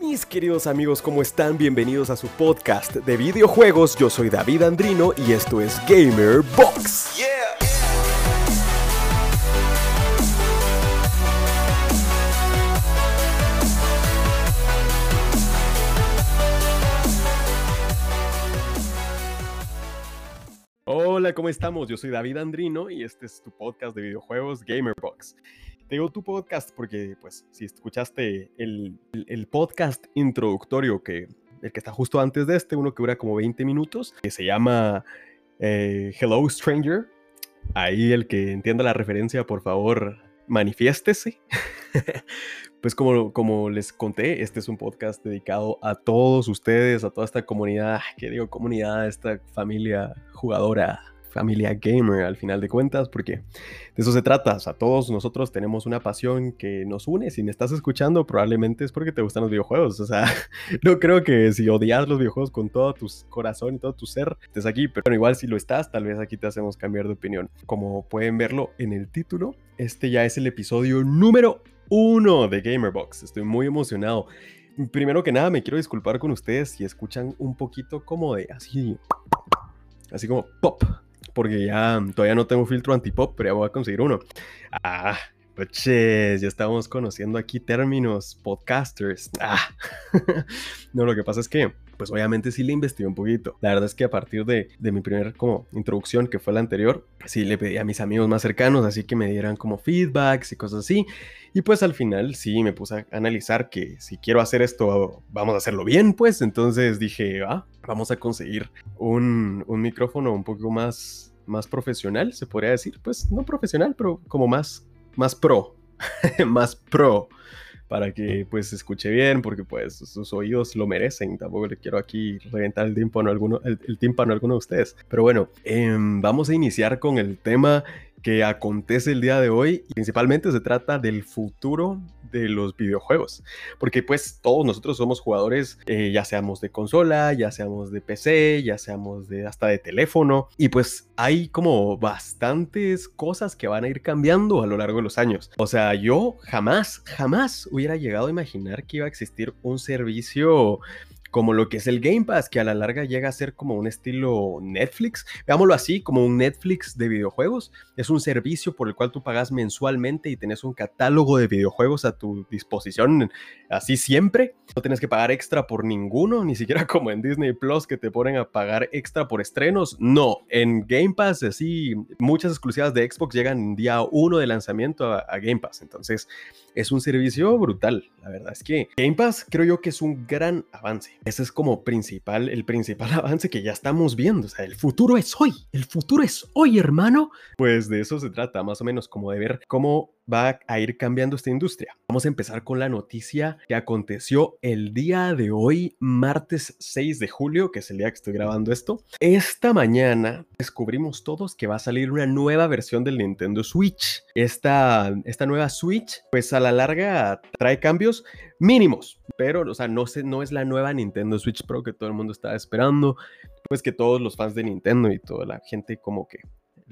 Mis queridos amigos, ¿cómo están? Bienvenidos a su podcast de videojuegos. Yo soy David Andrino y esto es Gamer Box. Hola, ¿cómo estamos? Yo soy David Andrino y este es tu podcast de videojuegos Gamer Box digo tu podcast porque, pues, si escuchaste el, el, podcast introductorio que el que está justo antes de este, uno que dura como 20 minutos, que se llama eh, Hello Stranger. Ahí el que entienda la referencia, por favor, manifiéstese. pues como, como les conté, este es un podcast dedicado a todos ustedes, a toda esta comunidad, que digo comunidad, esta familia jugadora familia gamer al final de cuentas, porque de eso se trata. O sea, todos nosotros tenemos una pasión que nos une. Si me estás escuchando, probablemente es porque te gustan los videojuegos. O sea, no creo que si odias los videojuegos con todo tu corazón y todo tu ser, estés aquí. Pero igual si lo estás, tal vez aquí te hacemos cambiar de opinión. Como pueden verlo en el título, este ya es el episodio número uno de Gamerbox. Estoy muy emocionado. Primero que nada, me quiero disculpar con ustedes si escuchan un poquito como de así, así como pop porque ya todavía no tengo filtro antipop, pero ya voy a conseguir uno. Ah, pues ya estamos conociendo aquí términos, podcasters. Ah. no, lo que pasa es que, pues obviamente sí le investigué un poquito. La verdad es que a partir de, de mi primer como introducción, que fue la anterior, sí le pedí a mis amigos más cercanos, así que me dieran como feedbacks y cosas así. Y pues al final sí me puse a analizar que si quiero hacer esto, vamos a hacerlo bien, pues. Entonces dije, ah, vamos a conseguir un, un micrófono un poco más, más profesional, se podría decir. Pues no profesional, pero como más, más pro. más pro para que pues escuche bien, porque pues sus oídos lo merecen. Tampoco le quiero aquí reventar el tímpano a alguno, el, a alguno de ustedes. Pero bueno, em, vamos a iniciar con el tema que acontece el día de hoy. Principalmente se trata del futuro de los videojuegos. Porque pues todos nosotros somos jugadores, eh, ya seamos de consola, ya seamos de PC, ya seamos de hasta de teléfono. Y pues hay como bastantes cosas que van a ir cambiando a lo largo de los años. O sea, yo jamás, jamás hubiera llegado a imaginar que iba a existir un servicio como lo que es el Game Pass, que a la larga llega a ser como un estilo Netflix, veámoslo así, como un Netflix de videojuegos. Es un servicio por el cual tú pagas mensualmente y tienes un catálogo de videojuegos a tu disposición, así siempre. No tienes que pagar extra por ninguno, ni siquiera como en Disney Plus que te ponen a pagar extra por estrenos. No, en Game Pass, así, muchas exclusivas de Xbox llegan día uno de lanzamiento a Game Pass. Entonces, es un servicio brutal. La verdad es que Game Pass creo yo que es un gran avance. Ese es como principal, el principal avance que ya estamos viendo. O sea, el futuro es hoy. El futuro es hoy, hermano. Pues de eso se trata, más o menos como de ver cómo va a ir cambiando esta industria. Vamos a empezar con la noticia que aconteció el día de hoy, martes 6 de julio, que es el día que estoy grabando esto. Esta mañana descubrimos todos que va a salir una nueva versión del Nintendo Switch. Esta, esta nueva Switch, pues a la larga trae cambios mínimos, pero, o sea, no, se, no es la nueva Nintendo Switch Pro que todo el mundo estaba esperando, pues que todos los fans de Nintendo y toda la gente como que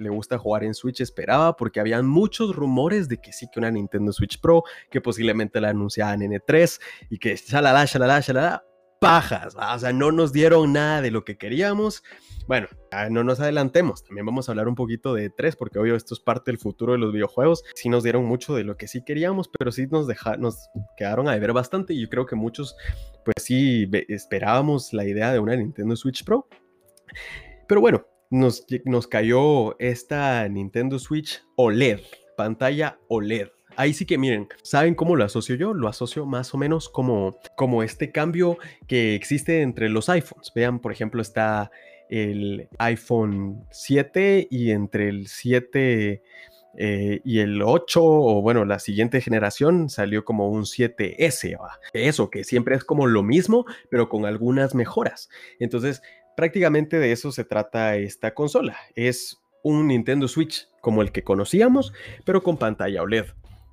le gusta jugar en Switch esperaba, porque habían muchos rumores de que sí, que una Nintendo Switch Pro, que posiblemente la anunciaban en E3 y que shalala, shalala, shalala, pajas, o sea, no nos dieron nada de lo que queríamos. Bueno, no nos adelantemos, también vamos a hablar un poquito de E3, porque obvio esto es parte del futuro de los videojuegos. Sí nos dieron mucho de lo que sí queríamos, pero sí nos, dejaron, nos quedaron a ver bastante y yo creo que muchos, pues sí, esperábamos la idea de una Nintendo Switch Pro. Pero bueno, nos, nos cayó esta Nintendo Switch OLED, pantalla OLED. Ahí sí que miren, ¿saben cómo lo asocio yo? Lo asocio más o menos como, como este cambio que existe entre los iPhones. Vean, por ejemplo, está el iPhone 7 y entre el 7 eh, y el 8 o bueno, la siguiente generación salió como un 7S. Eso, que siempre es como lo mismo, pero con algunas mejoras. Entonces, prácticamente de eso se trata esta consola. Es un Nintendo Switch como el que conocíamos, pero con pantalla OLED.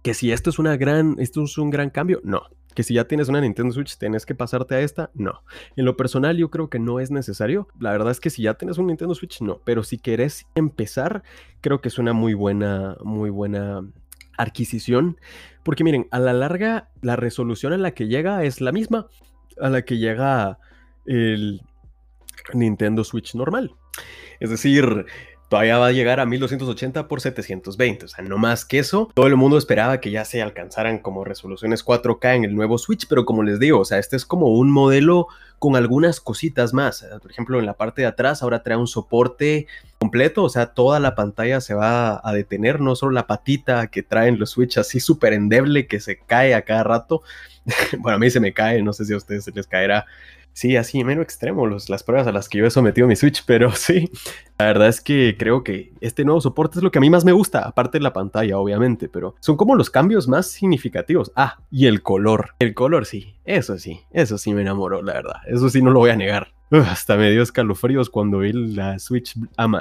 Que si esto es, una gran, esto es un gran cambio, no. Que si ya tienes una Nintendo Switch, tienes que pasarte a esta, no. En lo personal, yo creo que no es necesario. La verdad es que si ya tienes un Nintendo Switch, no. Pero si querés empezar, creo que es una muy buena, muy buena adquisición. Porque miren, a la larga la resolución en la que llega es la misma a la que llega el Nintendo Switch normal. Es decir, todavía va a llegar a 1280 por 720. O sea, no más que eso. Todo el mundo esperaba que ya se alcanzaran como resoluciones 4K en el nuevo Switch, pero como les digo, o sea, este es como un modelo con algunas cositas más. Por ejemplo, en la parte de atrás ahora trae un soporte completo, o sea, toda la pantalla se va a detener, no solo la patita que traen los Switch así súper endeble que se cae a cada rato. bueno, a mí se me cae, no sé si a ustedes se les caerá sí, así menos extremo las pruebas a las que yo he sometido mi Switch, pero sí, la verdad es que creo que este nuevo soporte es lo que a mí más me gusta, aparte de la pantalla, obviamente, pero son como los cambios más significativos. Ah, y el color. El color sí, eso sí, eso sí me enamoró, la verdad, eso sí no lo voy a negar hasta me dio escalofríos cuando vi la Switch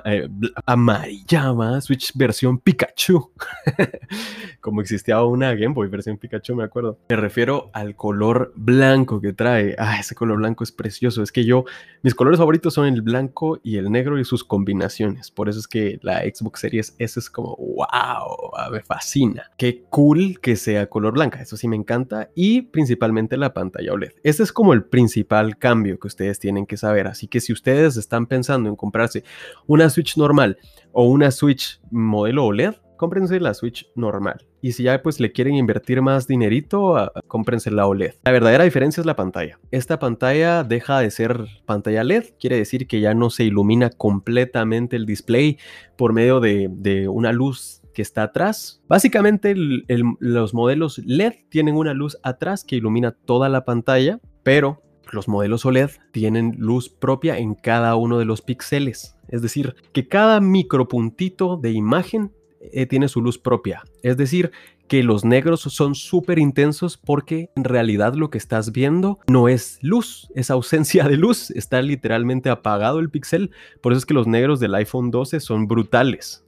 eh, amarilla, Switch versión Pikachu. Como existía una Game Boy versión Pikachu, me acuerdo. Me refiero al color blanco que trae. Ah, ese color blanco es precioso. Es que yo, mis colores favoritos son el blanco y el negro y sus combinaciones. Por eso es que la Xbox Series S es como, wow, me fascina. Qué cool que sea color blanca. Eso sí me encanta. Y principalmente la pantalla OLED. Este es como el principal cambio que ustedes tienen que saber. Así que si ustedes están pensando en comprarse una Switch normal o una Switch modelo OLED, cómprense la Switch normal. Y si ya pues le quieren invertir más dinerito, uh, cómprense la OLED. La verdadera diferencia es la pantalla. Esta pantalla deja de ser pantalla LED, quiere decir que ya no se ilumina completamente el display por medio de, una luz que está atrás. Básicamente los modelos LED tienen una luz atrás que ilumina toda la pantalla, pero los modelos OLED tienen luz propia en cada uno de los píxeles. Es decir, que cada micropuntito de imagen eh, tiene su luz propia. Es decir, que los negros son súper intensos porque en realidad lo que estás viendo no es luz, es ausencia de luz, está literalmente apagado el píxel, por eso es que los negros del iPhone 12 son brutales.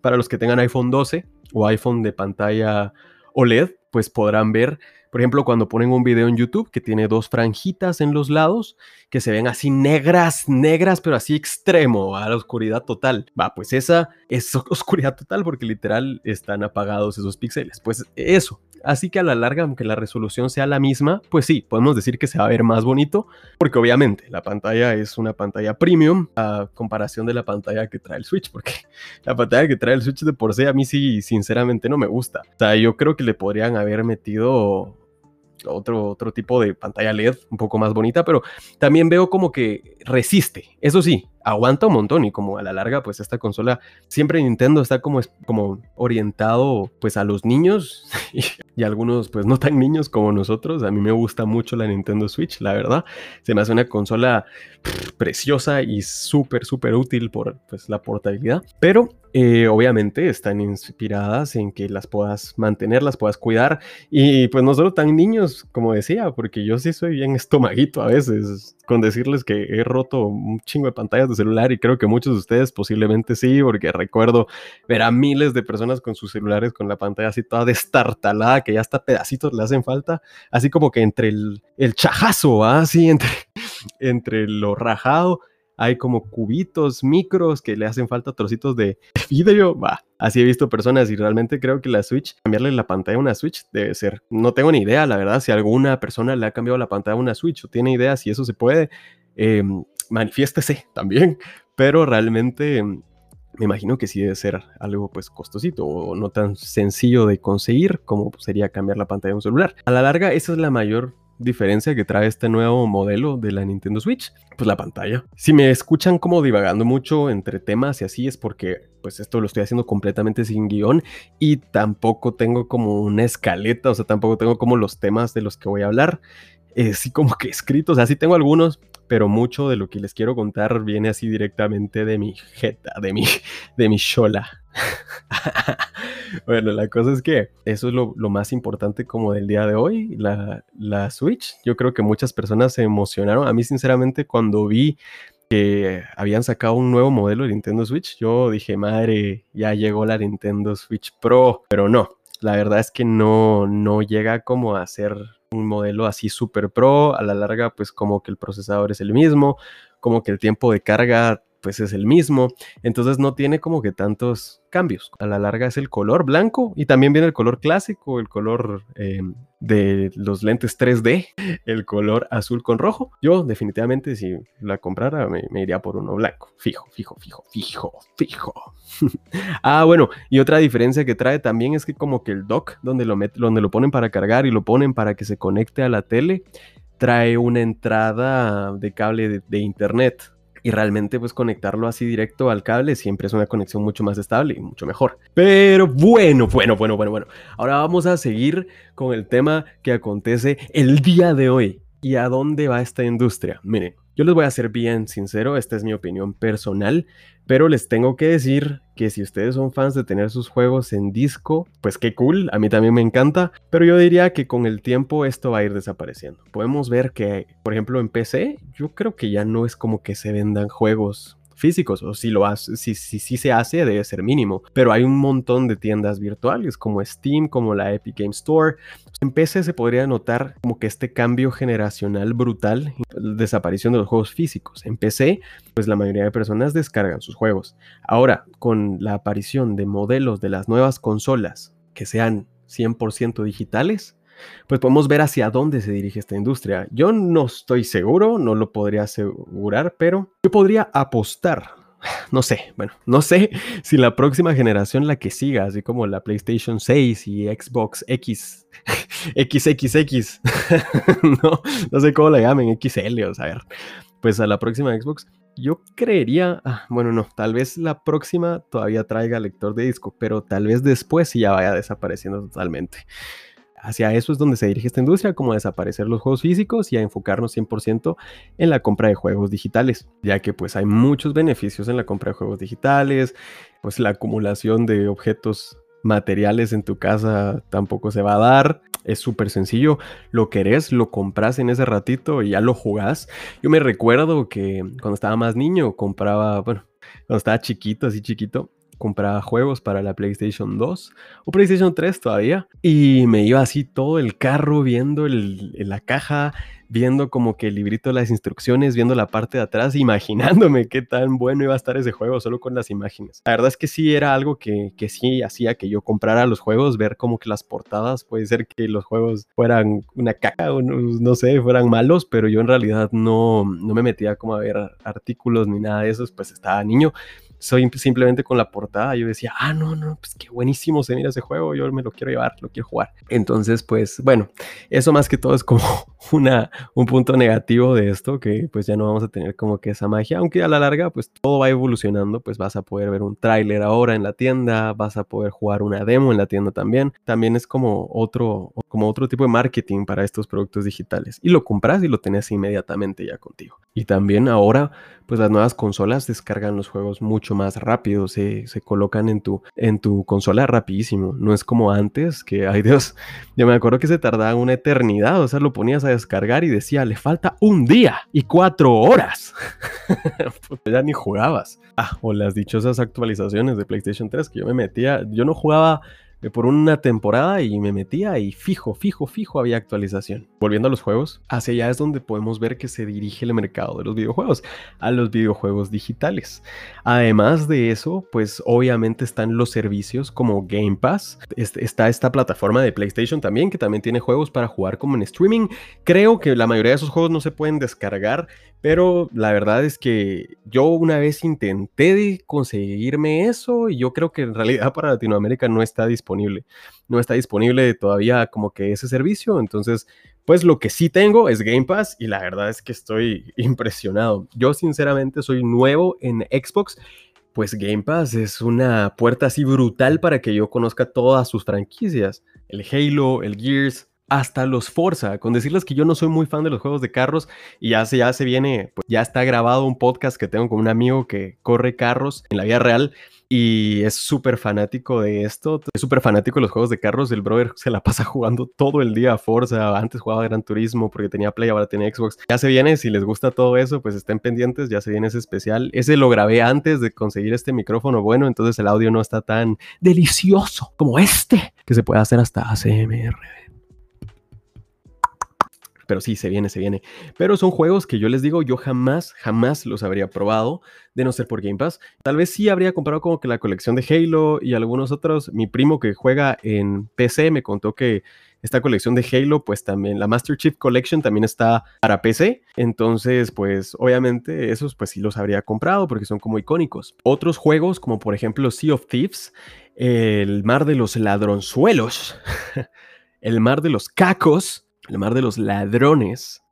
Para los que tengan iPhone 12 o iPhone de pantalla OLED, pues podrán ver por ejemplo, cuando ponen un video en YouTube que tiene dos franjitas en los lados, que se ven así negras, negras, pero así extremo, a la oscuridad total. Va, pues esa es oscuridad total porque literal están apagados esos píxeles. Pues eso. Así que a la larga, aunque la resolución sea la misma, pues sí, podemos decir que se va a ver más bonito, porque obviamente la pantalla es una pantalla premium a comparación de la pantalla que trae el Switch, porque la pantalla que trae el Switch de por sí a mí sí, sinceramente no me gusta. O sea, yo creo que le podrían haber metido otro, otro tipo de pantalla LED un poco más bonita, pero también veo como que resiste. Eso sí, aguanta un montón y como a la larga pues esta consola siempre Nintendo está como, como orientado pues a los niños y, algunos pues no tan niños como nosotros. A mí me gusta mucho la Nintendo Switch, la verdad. Se me hace una consola preciosa y súper súper útil por pues la portabilidad, pero eh, obviamente están inspiradas en que las puedas mantener, las puedas cuidar. Y pues no solo tan niños como decía, porque yo sí soy bien estomaguito a veces con decirles que he roto un chingo de pantallas de celular y creo que muchos de ustedes posiblemente sí, porque recuerdo ver a miles de personas con sus celulares con la pantalla así toda destartalada, que ya hasta pedacitos le hacen falta, así como que entre el, chajazo, así entre, entre lo rajado hay como cubitos micros que le hacen falta trocitos de vidrio. Va, así he visto personas y realmente creo que la Switch, cambiarle la pantalla a una Switch debe ser. No tengo ni idea, la verdad, si alguna persona le ha cambiado la pantalla a una Switch o tiene idea si eso se puede, eh, manifiéstese también. Pero realmente me imagino que sí debe ser algo pues costosito o no tan sencillo de conseguir como sería cambiar la pantalla de un celular. A la larga, esa es la mayor diferencia que trae este nuevo modelo de la Nintendo Switch? Pues la pantalla. Si me escuchan como divagando mucho entre temas y así es porque pues esto lo estoy haciendo completamente sin guion y tampoco tengo como una escaleta, o sea, tampoco tengo como los temas de los que voy a hablar. Eh, sí como que escritos, o sea, tengo algunos, pero mucho de lo que les quiero contar viene así directamente de mi jeta, de mi, de mi shola. bueno, la cosa es que eso es lo, más importante como del día de hoy, la, la Switch. Yo creo que muchas personas se emocionaron. A mí, sinceramente, cuando vi que habían sacado un nuevo modelo de Nintendo Switch, yo dije, madre, ya llegó la Nintendo Switch Pro, pero no, la verdad es que no, no llega como a ser un modelo así super pro, a la larga pues como que el procesador es el mismo, como que el tiempo de carga pues es el mismo, entonces no tiene como que tantos cambios. A la larga es el color blanco y también viene el color clásico, el color eh, de los lentes 3D, el color azul con rojo. Yo definitivamente si la comprara me, iría por uno blanco. Fijo, fijo, fijo, fijo, fijo. ah, bueno, y otra diferencia que trae también es que como que el dock donde lo, donde lo ponen para cargar y lo ponen para que se conecte a la tele, trae una entrada de cable de internet y realmente pues conectarlo así directo al cable siempre es una conexión mucho más estable y mucho mejor. Pero bueno, bueno, bueno, bueno, bueno. Ahora vamos a seguir con el tema que acontece el día de hoy. ¿Y a dónde va esta industria? Miren, yo les voy a ser bien sincero, esta es mi opinión personal, pero les tengo que decir que si ustedes son fans de tener sus juegos en disco, pues qué cool, a mí también me encanta, pero yo diría que con el tiempo esto va a ir desapareciendo. Podemos ver que, por ejemplo, en PC, yo creo que ya no es como que se vendan juegos físicos, o si lo hace, si, si, si, se hace, debe ser mínimo. Pero hay un montón de tiendas virtuales como Steam, como la Epic Game Store. En PC se podría notar como que este cambio generacional brutal, desaparición de los juegos físicos. En PC, pues la mayoría de personas descargan sus juegos. Ahora, con la aparición de modelos de las nuevas consolas que sean 100% digitales, pues podemos ver hacia dónde se dirige esta industria. Yo no estoy seguro, no lo podría asegurar, pero yo podría apostar. No sé, bueno, no sé si la próxima generación, la que siga, así como la PlayStation 6 y Xbox X, XXX, no, no sé cómo la llamen, XL, o sea, a ver, pues a la próxima Xbox, yo creería, ah, bueno, no, tal vez la próxima todavía traiga lector de disco, pero tal vez después sí ya vaya desapareciendo totalmente hacia eso es donde se dirige esta industria, como a desaparecer los juegos físicos y a enfocarnos 100% en la compra de juegos digitales, ya que pues hay muchos beneficios en la compra de juegos digitales, pues la acumulación de objetos materiales en tu casa tampoco se va a dar. Es súper sencillo. Lo querés, lo compras en ese ratito y ya lo jugás. Yo me recuerdo que cuando estaba más niño compraba, bueno, cuando estaba chiquito, así chiquito, compraba juegos para la PlayStation 2 o PlayStation 3 todavía y me iba así todo el carro viendo la caja, viendo como que el librito de las instrucciones, viendo la parte de atrás, imaginándome qué tan bueno iba a estar ese juego solo con las imágenes. La verdad es que sí era algo que, que sí hacía que yo comprara los juegos, ver como que las portadas, puede ser que los juegos fueran una caca o no, sé, fueran malos, pero yo en realidad no, no me metía como a ver artículos ni nada de eso, pues estaba niño soy simplemente con la portada, yo decía, ah, no, no, pues qué buenísimo se mira ese juego, yo me lo quiero llevar, lo quiero jugar. Entonces, pues bueno, eso más que todo es como una, un punto negativo de esto, que pues ya no vamos a tener como que esa magia, aunque a la larga pues todo va evolucionando, pues vas a poder ver un tráiler ahora en la tienda, vas a poder jugar una demo en la tienda también, también es como otro, como otro tipo de marketing para estos productos digitales y lo compras y lo tenés inmediatamente ya contigo. Y también ahora pues las nuevas consolas descargan los juegos mucho más rápido, se, se, colocan en tu, en tu consola rapidísimo. No es como antes, que, ay Dios, yo me acuerdo que se tardaba una eternidad, o sea, lo ponías a descargar y decía, le falta un día y cuatro horas. pues ya ni jugabas. Ah, o las dichosas actualizaciones de PlayStation 3 que yo me metía, yo no jugaba por una temporada y me metía y fijo, fijo, fijo había actualización. Volviendo a los juegos, hacia allá es donde podemos ver que se dirige el mercado de los videojuegos, a los videojuegos digitales. Además de eso, pues obviamente están los servicios como Game Pass, está esta plataforma de PlayStation también, que también tiene juegos para jugar como en streaming. Creo que la mayoría de esos juegos no se pueden descargar, pero la verdad es que yo una vez intenté conseguirme eso y yo creo que en realidad para Latinoamérica no está disponible. No está disponible todavía como que ese servicio. Entonces, pues lo que sí tengo es Game Pass y la verdad es que estoy impresionado. Yo sinceramente soy nuevo en Xbox. Pues Game Pass es una puerta así brutal para que yo conozca todas sus franquicias. El Halo, el Gears, hasta los Forza, con decirles que yo no soy muy fan de los juegos de carros y ya se, ya se viene, pues ya está grabado un podcast que tengo con un amigo que corre carros en la vida real y es súper fanático de esto, es súper fanático de los juegos de carros, el brother se la pasa jugando todo el día a Forza, antes jugaba Gran Turismo porque tenía Play, ahora tiene Xbox, ya se viene, si les gusta todo eso, pues estén pendientes, ya se viene ese especial, ese lo grabé antes de conseguir este micrófono bueno, entonces el audio no está tan delicioso como este, que se puede hacer hasta ACMR. Pero sí, se viene, se viene. Pero son juegos que yo les digo, yo jamás, jamás los habría probado, de no ser por Game Pass. Tal vez sí habría comprado como que la colección de Halo y algunos otros. Mi primo que juega en PC me contó que esta colección de Halo, pues también la Master Chief Collection también está para PC. Entonces, pues obviamente esos pues sí los habría comprado porque son como icónicos. Otros juegos como por ejemplo Sea of Thieves, el mar de los ladronzuelos, el mar de los cacos el mar de los ladrones.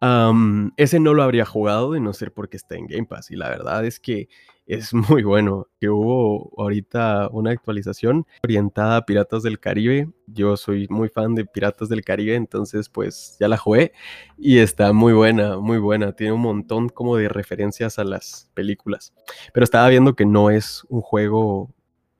ese no lo habría jugado de no ser porque está en Game Pass. Y la verdad es que es muy bueno. Que hubo ahorita una actualización orientada a Piratas del Caribe. Yo soy muy fan de Piratas del Caribe, entonces pues ya la jugué. Y está muy buena, muy buena. Tiene un montón como de referencias a las películas. Pero estaba viendo que no es un juego...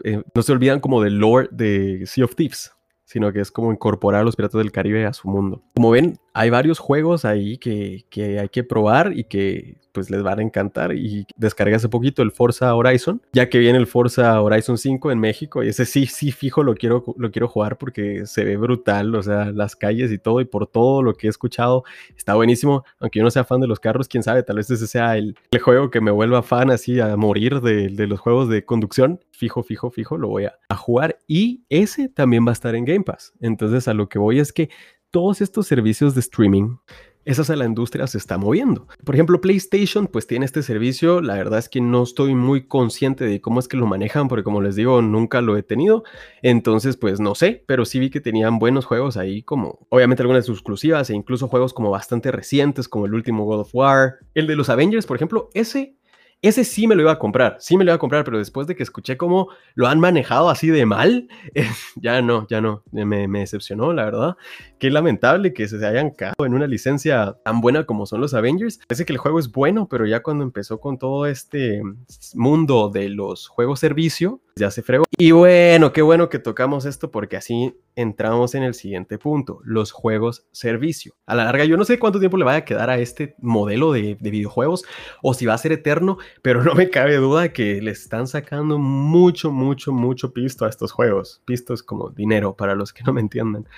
Eh, no se olvidan como del lore de Sea of Thieves sino que es como incorporar a los piratas del Caribe a su mundo. Como ven, hay varios juegos ahí que, que, hay que probar y que pues les van a encantar. Y descargué hace poquito el Forza Horizon, ya que viene el Forza Horizon 5 en México y ese sí, sí fijo lo quiero, lo quiero jugar porque se ve brutal, o sea, las calles y todo y por todo lo que he escuchado está buenísimo, aunque yo no sea fan de los carros, quién sabe, tal vez ese sea el, juego que me vuelva fan así a morir de, de, los juegos de conducción, fijo, fijo, fijo, lo voy a, a jugar. Y ese también va a estar en Game Pass, entonces a lo que voy es que todos estos servicios de streaming, esa a la industria se está moviendo. Por ejemplo, PlayStation pues tiene este servicio, la verdad es que no estoy muy consciente de cómo es que lo manejan, porque como les digo, nunca lo he tenido, entonces pues no sé, pero sí vi que tenían buenos juegos ahí como obviamente algunas exclusivas e incluso juegos como bastante recientes como el último God of War, el de los Avengers, por ejemplo, ese ese sí me lo iba a comprar, sí me lo iba a comprar, pero después de que escuché cómo lo han manejado así de mal, ya no, ya no, me, me, decepcionó, la verdad. Qué lamentable que se hayan cagado en una licencia tan buena como son los Avengers. Parece que el juego es bueno, pero ya cuando empezó con todo este mundo de los juegos servicio, ya se fregó. Y bueno, qué bueno que tocamos esto porque así entramos en el siguiente punto, los juegos servicio. A la larga, yo no sé cuánto tiempo le vaya a quedar a este modelo de, videojuegos o si va a ser eterno, pero no me cabe duda que le están sacando mucho, mucho, mucho pisto a estos juegos. Pisto es como dinero para los que no me entiendan.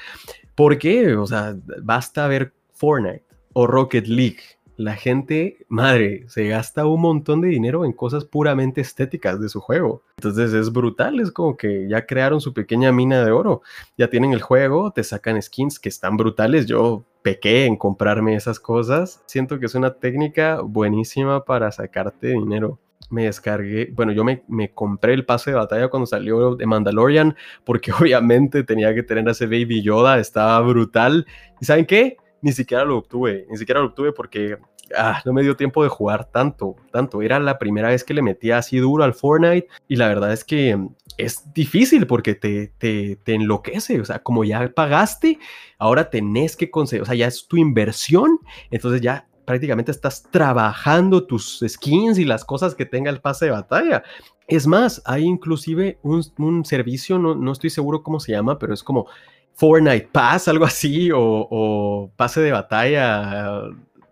¿Por qué? O sea, basta ver Fortnite o Rocket League la gente, madre, se gasta un montón de dinero en cosas puramente estéticas de su juego. Entonces es brutal, es como que ya crearon su pequeña mina de oro, ya tienen el juego, te sacan skins que están brutales. Yo pequé en comprarme esas cosas. Siento que es una técnica buenísima para sacarte dinero. Me descargué, bueno, yo me, me compré el pase de batalla cuando salió de Mandalorian, porque obviamente tenía que tener a ese Baby Yoda, estaba brutal. ¿Y saben qué? Ni siquiera lo obtuve, ni siquiera lo obtuve porque ah, no me dio tiempo de jugar tanto, tanto. Era la primera vez que le metía así duro al Fortnite y la verdad es que es difícil porque te, te, te enloquece, o sea, como ya pagaste, ahora tenés que conseguir, o sea, ya es tu inversión, entonces ya prácticamente estás trabajando tus skins y las cosas que tenga el pase de batalla. Es más, hay inclusive un, un servicio, no, no estoy seguro cómo se llama, pero es como Fortnite Pass, algo así, o, pase de batalla,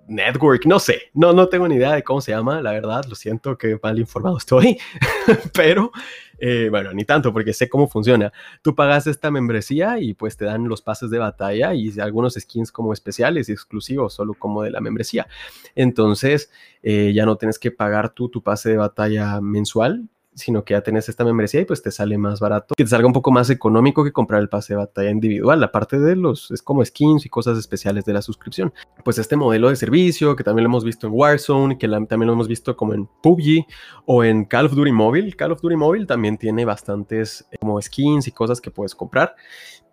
network, no sé, no, no tengo ni idea de cómo se llama, la verdad, lo siento que mal informado estoy, pero eh, bueno, ni tanto porque sé cómo funciona. Tú pagas esta membresía y pues te dan los pases de batalla y algunos skins como especiales y exclusivos, solo como de la membresía. Entonces eh, ya no tienes que pagar tú tu pase de batalla mensual, sino que ya tenés esta membresía y pues te sale más barato, que te salga un poco más económico que comprar el pase de batalla individual, aparte de los, es como skins y cosas especiales de la suscripción. Pues este modelo de servicio, que también lo hemos visto en Warzone, que también lo hemos visto como en PUBG o en Call of Duty Mobile. Call of Duty Mobile también tiene bastantes eh, como skins y cosas que puedes comprar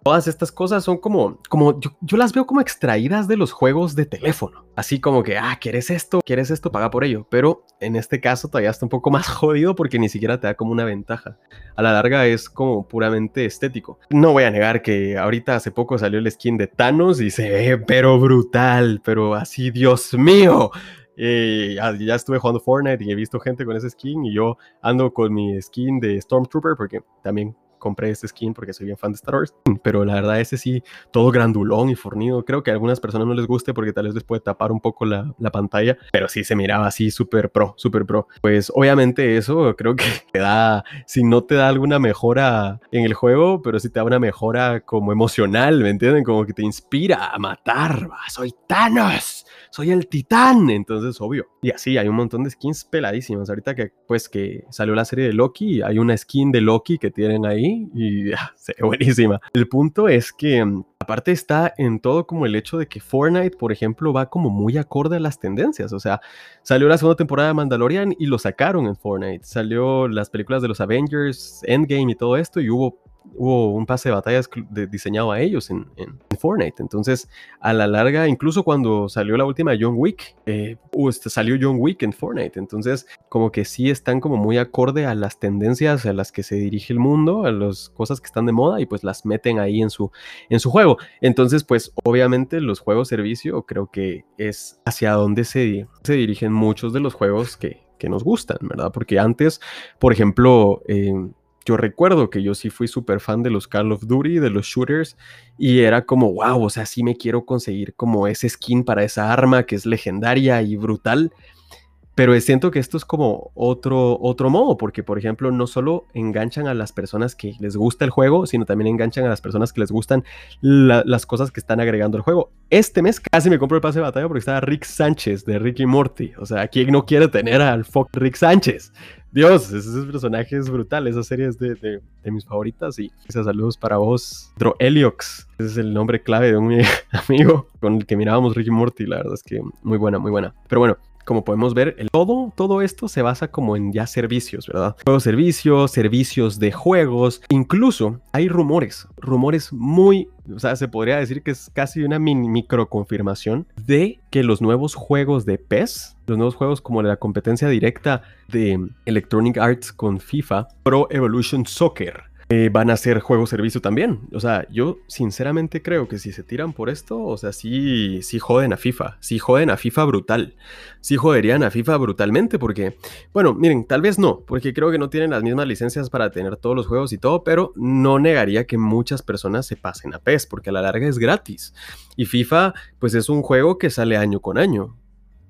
todas estas cosas son como, como yo, las veo como extraídas de los juegos de teléfono. Así como que, ah, ¿quieres esto? ¿Quieres esto? Paga por ello. Pero en este caso todavía está un poco más jodido porque ni siquiera te da como una ventaja. A la larga es como puramente estético. No voy a negar que ahorita hace poco salió el skin de Thanos y se ve pero brutal, pero así, Dios mío. Eh, ya, ya, estuve jugando Fortnite y he visto gente con ese skin y yo ando con mi skin de Stormtrooper porque también compré este skin porque soy bien fan de Star Wars, pero la verdad ese sí, todo grandulón y fornido, creo que a algunas personas no les guste porque tal vez les puede tapar un poco la, la pantalla, pero sí se miraba así súper pro, súper pro. Pues obviamente eso creo que te da, si no te da alguna mejora en el juego, pero sí te da una mejora como emocional, ¿me entienden? Como que te inspira a matar, soy Thanos soy el titán. Entonces, obvio. Y así, hay un montón de skins peladísimas. Ahorita que, pues, que salió la serie de Loki, hay una skin de Loki que tienen ahí y ah, se ve buenísima. El punto es que, mm, aparte está en todo como el hecho de que Fortnite, por ejemplo, va como muy acorde a las tendencias. O sea, salió la segunda temporada de Mandalorian y lo sacaron en Fortnite. Salió las películas de los Avengers, Endgame y todo esto y hubo hubo un pase de batallas diseñado a ellos en, Fortnite. Entonces, a la larga, incluso cuando salió la última John Wick, eh, este, salió John Wick en Fortnite. Entonces, como que sí están como muy acorde a las tendencias a las que se dirige el mundo, a las cosas que están de moda y pues las meten ahí en su, en su juego. Entonces, pues obviamente los juegos servicio creo que es hacia donde se, se dirigen muchos de los juegos que, que nos gustan, ¿verdad? Porque antes, por ejemplo, eh, yo recuerdo que yo sí fui súper fan de los Call of Duty, de los shooters, y era como, wow, o sea, sí me quiero conseguir como ese skin para esa arma que es legendaria y brutal. Pero siento que esto es como otro, otro modo, porque por ejemplo no solo enganchan a las personas que les gusta el juego, sino también enganchan a las personas que les gustan las cosas que están agregando al juego. Este mes casi me compro el pase de batalla porque estaba Rick Sánchez de Ricky Morty. O sea, ¿quién no quiere tener al fuck Rick Sánchez? Dios, ese personaje es brutal. Esa serie es de, de, mis favoritas. Y saludos para vos, Dro Ese es el nombre clave de un amigo con el que mirábamos Ricky Morty. La verdad es que muy buena, muy buena. Pero bueno, como podemos ver, el todo, todo esto se basa como en ya servicios, ¿verdad? Juegos servicios, servicios de juegos, incluso hay rumores, rumores muy, o sea, se podría decir que es casi una micro confirmación de que los nuevos juegos de PES, los nuevos juegos como la competencia directa de Electronic Arts con FIFA, Pro Evolution Soccer, eh, van a ser juego servicio también. O sea, yo sinceramente creo que si se tiran por esto, o sea, sí, sí joden a FIFA, sí joden a FIFA brutal, sí joderían a FIFA brutalmente porque, bueno, miren, tal vez no, porque creo que no tienen las mismas licencias para tener todos los juegos y todo, pero no negaría que muchas personas se pasen a PES porque a la larga es gratis. Y FIFA, pues es un juego que sale año con año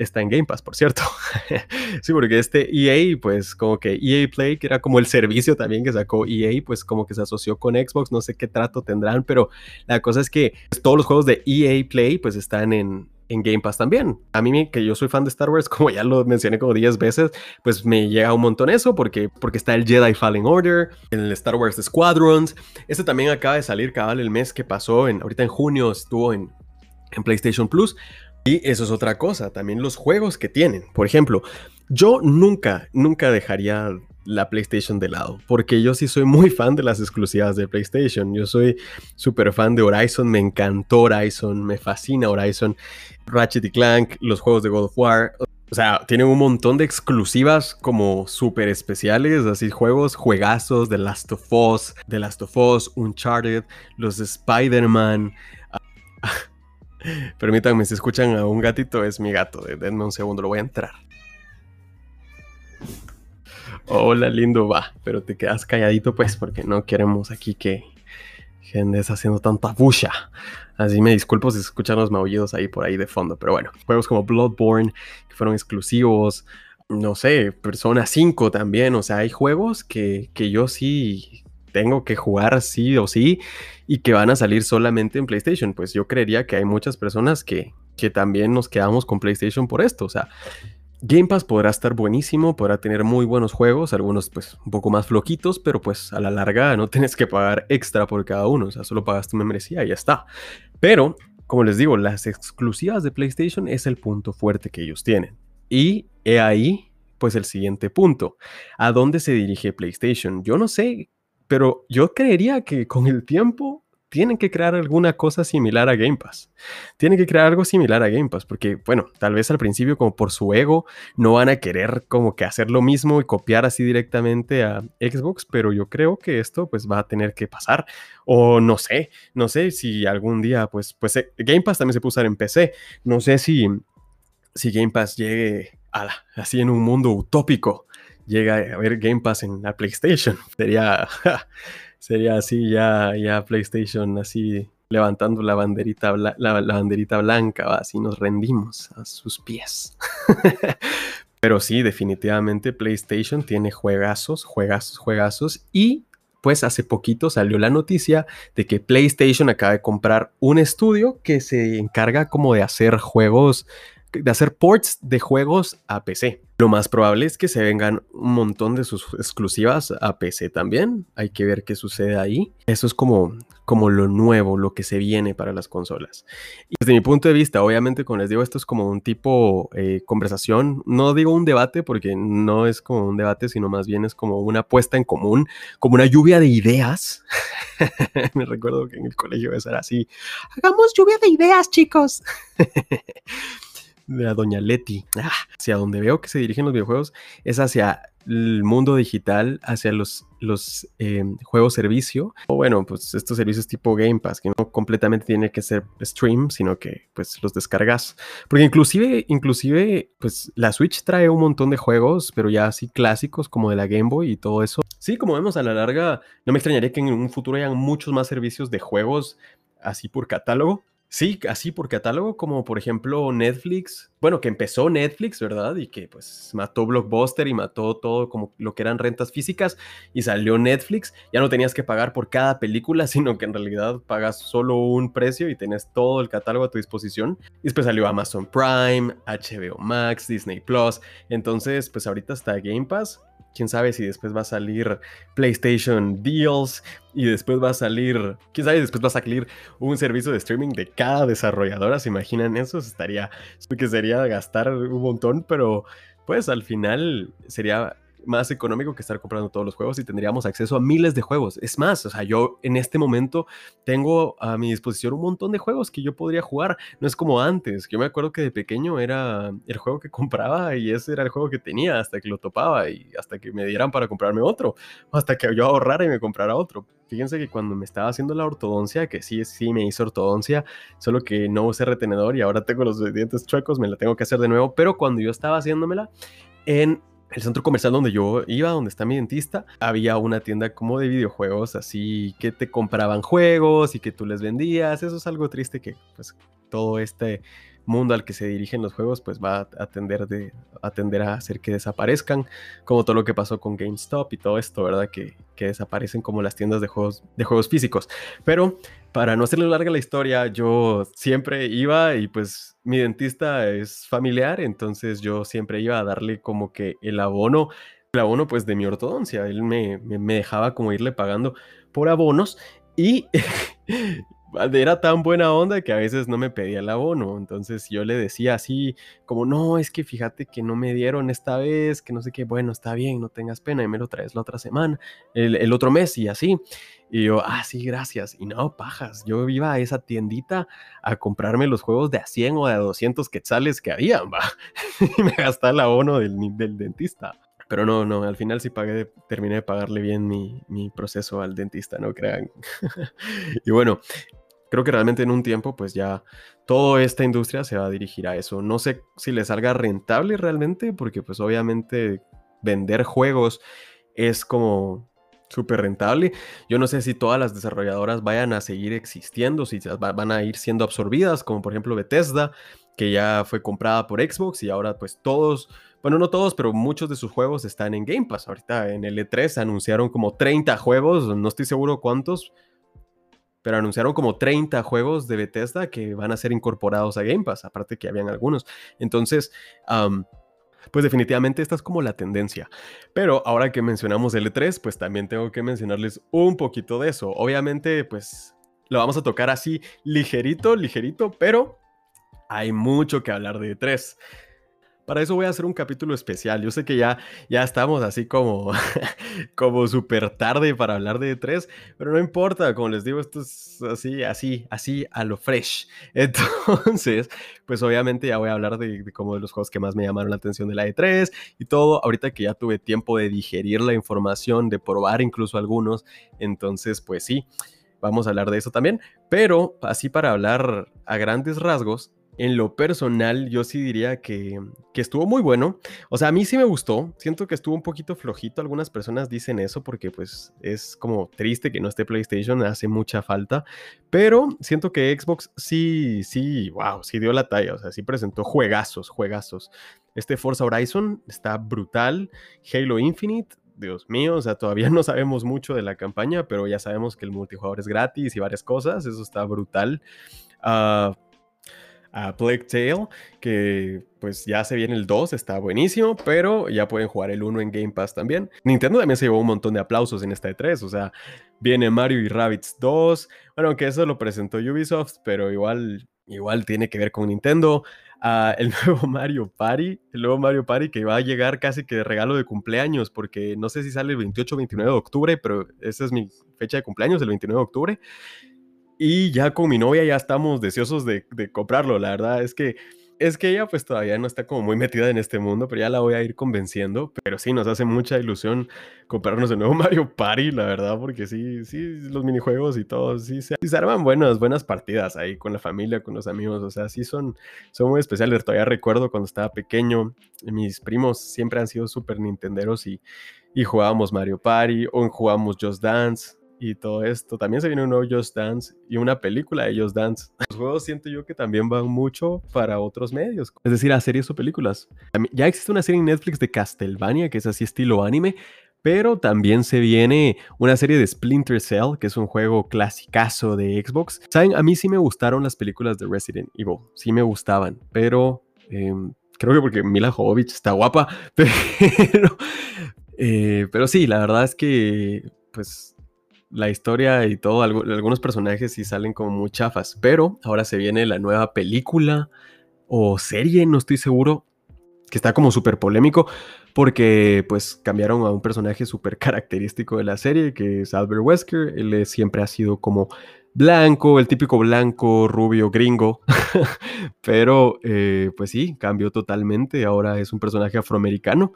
está en Game Pass, por cierto. sí, porque este EA, pues como que EA Play, que era como el servicio también que sacó EA, pues como que se asoció con Xbox, no sé qué trato tendrán, pero la cosa es que pues, todos los juegos de EA Play pues están en, en Game Pass también. A mí, que yo soy fan de Star Wars, como ya lo mencioné como 10 veces, pues me llega un montón eso, porque, porque está el Jedi Fallen Order, el Star Wars Squadrons. Este también acaba de salir, cabal, el mes que pasó, en, ahorita en junio estuvo en, en PlayStation Plus. Y eso es otra cosa, también los juegos que tienen. Por ejemplo, yo nunca, nunca dejaría la PlayStation de lado, porque yo sí soy muy fan de las exclusivas de PlayStation. Yo soy súper fan de Horizon, me encantó Horizon, me fascina Horizon, Ratchet y Clank, los juegos de God of War. O sea, tienen un montón de exclusivas como súper especiales, así juegos, juegazos, The Last of Us, The Last of Us, Uncharted, los Spider-Man. Permítanme, si escuchan a un gatito, es mi gato. Denme un segundo, lo voy a entrar. Hola, lindo, va. Pero te quedas calladito, pues, porque no queremos aquí que, andes haciendo tanta bulla. Así me disculpo si escuchan los maullidos ahí por ahí de fondo. Pero bueno, juegos como Bloodborne, que fueron exclusivos. No sé, Persona 5 también. O sea, hay juegos que, que yo sí tengo que jugar sí o sí y que van a salir solamente en PlayStation. Pues yo creería que hay muchas personas que, que también nos quedamos con PlayStation por esto. O sea, Game Pass podrá estar buenísimo, podrá tener muy buenos juegos, algunos pues un poco más floquitos, pero pues a la larga no tienes que pagar extra por cada uno, o sea, solo pagas tu membresía y ya está. Pero, como les digo, las exclusivas de PlayStation es el punto fuerte que ellos tienen. Y he ahí pues el siguiente punto. ¿A dónde se dirige PlayStation? Yo no sé pero yo creería que con el tiempo tienen que crear alguna cosa similar a Game Pass. Tienen que crear algo similar a Game Pass, porque, bueno, tal vez al principio, como por su ego, no van a querer como que hacer lo mismo y copiar así directamente a Xbox, pero yo creo que esto pues va a tener que pasar. O no sé, no sé si algún día, pues, pues eh, Game Pass también se puede usar en PC. No sé si, si Game Pass llegue a así en un mundo utópico llega a ver Game Pass en la PlayStation. Sería, sería así ya, ya PlayStation así levantando la banderita, la, banderita blanca, así nos rendimos a sus pies. Pero sí, definitivamente PlayStation tiene juegazos, juegazos, juegazos y pues hace poquito salió la noticia de que PlayStation acaba de comprar un estudio que se encarga como de hacer juegos, de hacer ports de juegos a PC. Lo más probable es que se vengan un montón de sus exclusivas a PC también. Hay que ver qué sucede ahí. Eso es como, como lo nuevo, lo que se viene para las consolas. Y desde mi punto de vista, obviamente, como les digo, esto es como un tipo eh, conversación. No digo un debate porque no es como un debate, sino más bien es como una puesta en común, como una lluvia de ideas. Me recuerdo que en el colegio eso era así. Hagamos lluvia de ideas, chicos. de la doña Leti. Ah, hacia donde veo que se dirigen los videojuegos es hacia el mundo digital, hacia los, los em, juegos servicio. O bueno, pues estos servicios tipo Game Pass, que no completamente tiene que ser stream, sino que pues los descargas. Porque inclusive, inclusive, pues la Switch trae un montón de juegos, pero ya así clásicos como de la Game Boy y todo eso. Sí, como vemos a la larga, no me extrañaría que en un futuro hayan muchos más servicios de juegos así por catálogo Sí, así por catálogo, como por ejemplo Netflix. Bueno, que empezó Netflix, ¿verdad? Y que pues mató Blockbuster y mató todo como lo que eran rentas físicas y salió Netflix. Ya no tenías que pagar por cada película, sino que en realidad pagas solo un precio y tenés todo el catálogo a tu disposición. Y después salió Amazon Prime, HBO Max, Disney Plus. Entonces, pues ahorita está Game Pass quién sabe si después va a salir PlayStation Deals y después va a salir, quién sabe, después va a salir un servicio de streaming de cada desarrolladora. ¿Se imaginan eso? Estaría, que sería gastar un montón, pero pues al final sería más económico que estar comprando todos los juegos y tendríamos acceso a miles de juegos. Es más, o sea, yo en este momento tengo a mi disposición un montón de juegos que yo podría jugar. No es como antes. Yo me acuerdo que de pequeño era el juego que compraba y ese era el juego que tenía hasta que lo topaba y hasta que me dieran para comprarme otro, hasta que yo ahorrara y me comprara otro. Fíjense que cuando me estaba haciendo la ortodoncia, que sí, sí me hizo ortodoncia, solo que no usé retenedor y ahora tengo los dientes chuecos, me la tengo que hacer de nuevo, pero cuando yo estaba haciéndomela, en el centro comercial donde yo iba, donde está mi dentista, había una tienda como de videojuegos, así que te compraban juegos y que tú les vendías. Eso es algo triste que pues todo este mundo al que se dirigen los juegos pues va a atender, de, atender a hacer que desaparezcan, como todo lo que pasó con GameStop y todo esto, ¿verdad? Que, que desaparecen como las tiendas de juegos, de juegos físicos. Pero para no hacerle larga la historia, yo siempre iba y pues mi dentista es familiar, entonces yo siempre iba a darle como que el abono, el abono pues de mi ortodoncia. Él me, me, dejaba como irle pagando por abonos y era tan buena onda que a veces no me pedía el abono. Entonces yo le decía así, como, no, es que fíjate que no me dieron esta vez, que no sé qué, bueno, está bien, no tengas pena y me lo traes la otra semana, el, el otro mes y así. Y yo, ah, sí, gracias. Y no, pajas, yo iba a esa tiendita a comprarme los juegos de a 100 o de a 200 quetzales que habían, va. y me gastaba el abono del, del dentista. Pero no, no, al final sí pagué, terminé de pagarle bien mi, mi proceso al dentista, no crean. y bueno, creo que realmente en un tiempo, pues ya toda esta industria se va a dirigir a eso. No sé si le salga rentable realmente, porque pues obviamente vender juegos es como súper rentable. Yo no sé si todas las desarrolladoras vayan a seguir existiendo, si van a ir siendo absorbidas, como por ejemplo Bethesda, que ya fue comprada por Xbox y ahora pues todos, bueno, no todos, pero muchos de sus juegos están en Game Pass. Ahorita en el E3 anunciaron como 30 juegos, no estoy seguro cuántos, pero anunciaron como 30 juegos de Bethesda que van a ser incorporados a Game Pass, aparte que habían algunos. Entonces, pues definitivamente esta es como la tendencia. Pero ahora que mencionamos L3, pues también tengo que mencionarles un poquito de eso. Obviamente, pues lo vamos a tocar así ligerito, ligerito, pero hay mucho que hablar de E3. Para eso voy a hacer un capítulo especial. Yo sé que ya, ya estamos así como, como súper tarde para hablar de E3, pero no importa, como les digo, esto es así, así, así a lo fresh. Entonces, pues obviamente ya voy a hablar de, de como de los juegos que más me llamaron la atención de la E3 y todo. Ahorita que ya tuve tiempo de digerir la información, de probar incluso algunos, entonces pues sí, vamos a hablar de eso también. Pero así para hablar a grandes rasgos, En lo personal, yo sí diría que, que, estuvo muy bueno. O sea, a mí sí me gustó. Siento que estuvo un poquito flojito. Algunas personas dicen eso porque pues es como triste que no esté PlayStation. Hace mucha falta. Pero siento que Xbox sí, sí, wow, sí dio la talla. O sea, sí presentó juegazos, juegazos. Este Forza Horizon está brutal. Halo Infinite Dios mío, o sea, todavía no sabemos mucho de la campaña, pero ya sabemos que el multijugador es gratis y varias cosas, eso está brutal. Uh, a Plague Tale, que pues ya se viene el 2, está buenísimo, pero ya pueden jugar el 1 en Game Pass también. Nintendo también se llevó un montón de aplausos en esta E3, o sea, viene Mario y Rabbids 2, bueno, aunque eso lo presentó Ubisoft, pero igual, igual tiene que ver con Nintendo. Uh, el nuevo Mario Party, el nuevo Mario Party que va a llegar casi que regalo de cumpleaños, porque no sé si sale el 28 o 29 de octubre, pero esa es mi fecha de cumpleaños, el 29 de octubre. Y ya con mi novia ya estamos deseosos de, comprarlo. La verdad es que es que ella pues todavía no está como muy metida en este mundo, pero ya la voy a ir convenciendo. Pero sí, nos hace mucha ilusión comprarnos el nuevo Mario Party, la verdad, porque sí, sí, los minijuegos y todo, sí se, arman buenas, buenas partidas ahí con la familia, con los amigos, o sea, sí son, son muy especiales. Todavía recuerdo cuando estaba pequeño, mis primos siempre han sido súper nintenderos y, y jugábamos Mario Party o jugábamos Just Dance y todo esto. También se viene un nuevo Just Dance y una película de Just Dance. Los juegos siento yo que también van mucho para otros medios, es decir, a series o películas. Ya existe una serie en Netflix de Castlevania, que es así estilo anime, pero también se viene una serie de Splinter Cell, que es un juego clasicazo de Xbox. Saben, a mí sí me gustaron las películas de Resident Evil, sí me gustaban, pero em, creo que porque Mila Jovovich está guapa, pero, eh, pero sí, la verdad es que pues la historia y todo, algunos personajes sí salen como muy chafas, pero ahora se viene la nueva película o serie, no estoy seguro, que está como súper polémico porque pues cambiaron a un personaje súper característico de la serie, que es Albert Wesker, él siempre ha sido como blanco, el típico blanco, rubio, gringo, pero eh, pues sí, cambió totalmente, ahora es un personaje afroamericano.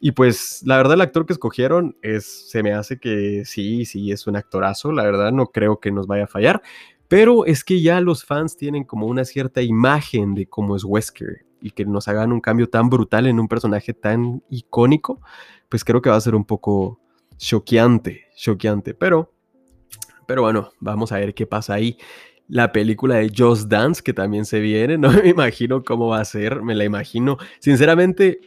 Y pues la verdad el actor que escogieron es, se me hace que sí, sí, es un actorazo, la verdad no creo que nos vaya a fallar, pero es que ya los fans tienen como una cierta imagen de cómo es Wesker y que nos hagan un cambio tan brutal en un personaje tan icónico, pues creo que va a ser un poco choqueante, choqueante, pero, pero bueno, vamos a ver qué pasa ahí la película de Just Dance, que también se viene. No me imagino cómo va a ser, me la imagino. Sinceramente,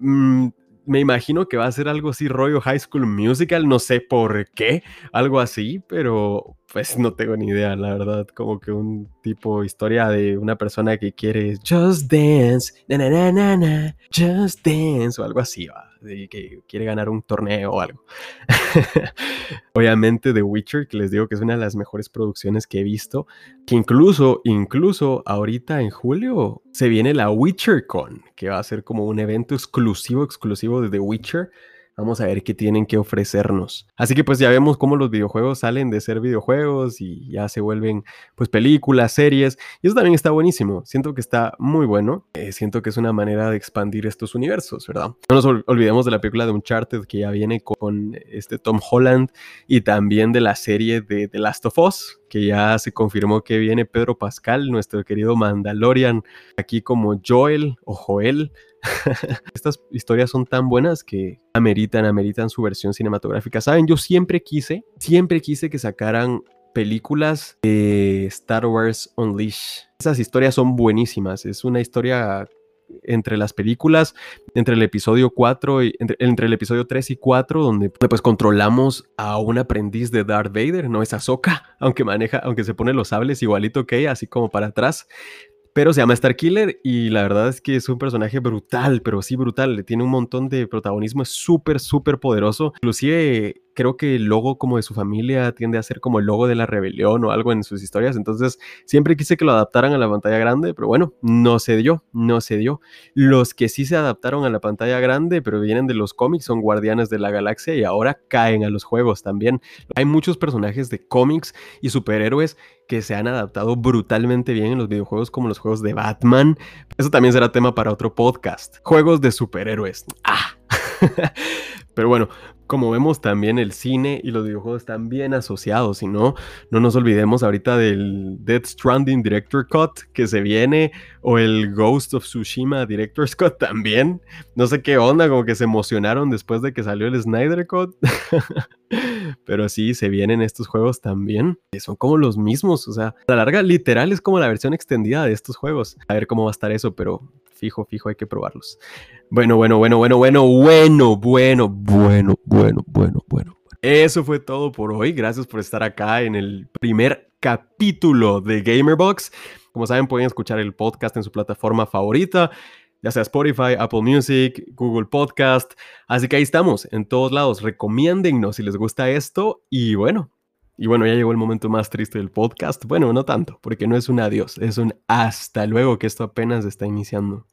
Mm, me imagino que va a ser algo así, rollo High School Musical, no sé por qué, algo así, pero pues no tengo ni idea, la verdad, como que un tipo historia de una persona que quiere Just Dance, na na na na, Just Dance o algo así, ¿va? Que quiere ganar un torneo o algo. Obviamente The Witcher, que les digo que es una de las mejores producciones que he visto, que incluso, incluso ahorita en julio se viene la WitcherCon, que va a ser como un evento exclusivo, exclusivo de The Witcher Vamos a ver qué tienen que ofrecernos. Así que pues ya vemos cómo los videojuegos salen de ser videojuegos y ya se vuelven pues películas, series. Y eso también está buenísimo. Siento que está muy bueno. Eh, siento que es una manera de expandir estos universos, ¿verdad? No nos olvidemos de la película de Uncharted que ya viene con este Tom Holland y también de la serie de The Last of Us que ya se confirmó que viene Pedro Pascal, nuestro querido Mandalorian, aquí como Joel o Joel. Estas historias son tan buenas que ameritan, ameritan su versión cinematográfica. Saben, yo siempre quise, siempre quise que sacaran películas de Star Wars Unleashed. Esas historias son buenísimas. Es una historia entre las películas, entre el episodio 4 y entre, el episodio 3 y 4, donde pues controlamos a un aprendiz de Darth Vader, no es Ahsoka, aunque maneja, aunque se pone los sables igualito que ella, así como para atrás. Pero se llama Star Killer y la verdad es que es un personaje brutal, pero sí brutal. Tiene un montón de protagonismo, es súper, súper poderoso. Inclusive creo que el logo como de su familia tiende a ser como el logo de la rebelión o algo en sus historias. Entonces siempre quise que lo adaptaran a la pantalla grande, pero bueno, no se dio, no se dio. Los que sí se adaptaron a la pantalla grande, pero vienen de los cómics, son Guardianes de la Galaxia y ahora caen a los juegos también. Hay muchos personajes de cómics y superhéroes que se han adaptado brutalmente bien en los videojuegos como los juegos de Batman. Eso también será tema para otro podcast. Juegos de superhéroes. Ah. Pero bueno, como vemos también el cine y los videojuegos están bien asociados, y no, no nos olvidemos ahorita del Dead Stranding Director Cut que se viene, o el Ghost of Tsushima Director's Cut también. No sé qué onda, como que se emocionaron después de que salió el Snyder Cut. Pero sí, se vienen estos juegos también, que son como los mismos, o sea, a la larga literal es como la versión extendida de estos juegos. A ver cómo va a estar eso, pero fijo, fijo, hay que probarlos. Bueno, bueno, bueno, bueno, bueno, bueno, bueno, bueno, bueno, bueno, bueno. Eso fue todo por hoy. Gracias por estar acá en el primer capítulo de Gamerbox. Como saben, pueden escuchar el podcast en su plataforma favorita, ya sea Spotify, Apple Music, Google Podcast. Así que ahí estamos, en todos lados. Recomiéndennos si les gusta esto. Y bueno, y bueno, ya llegó el momento más triste del podcast. Bueno, no tanto, porque no es un adiós, es un hasta luego que esto apenas está iniciando.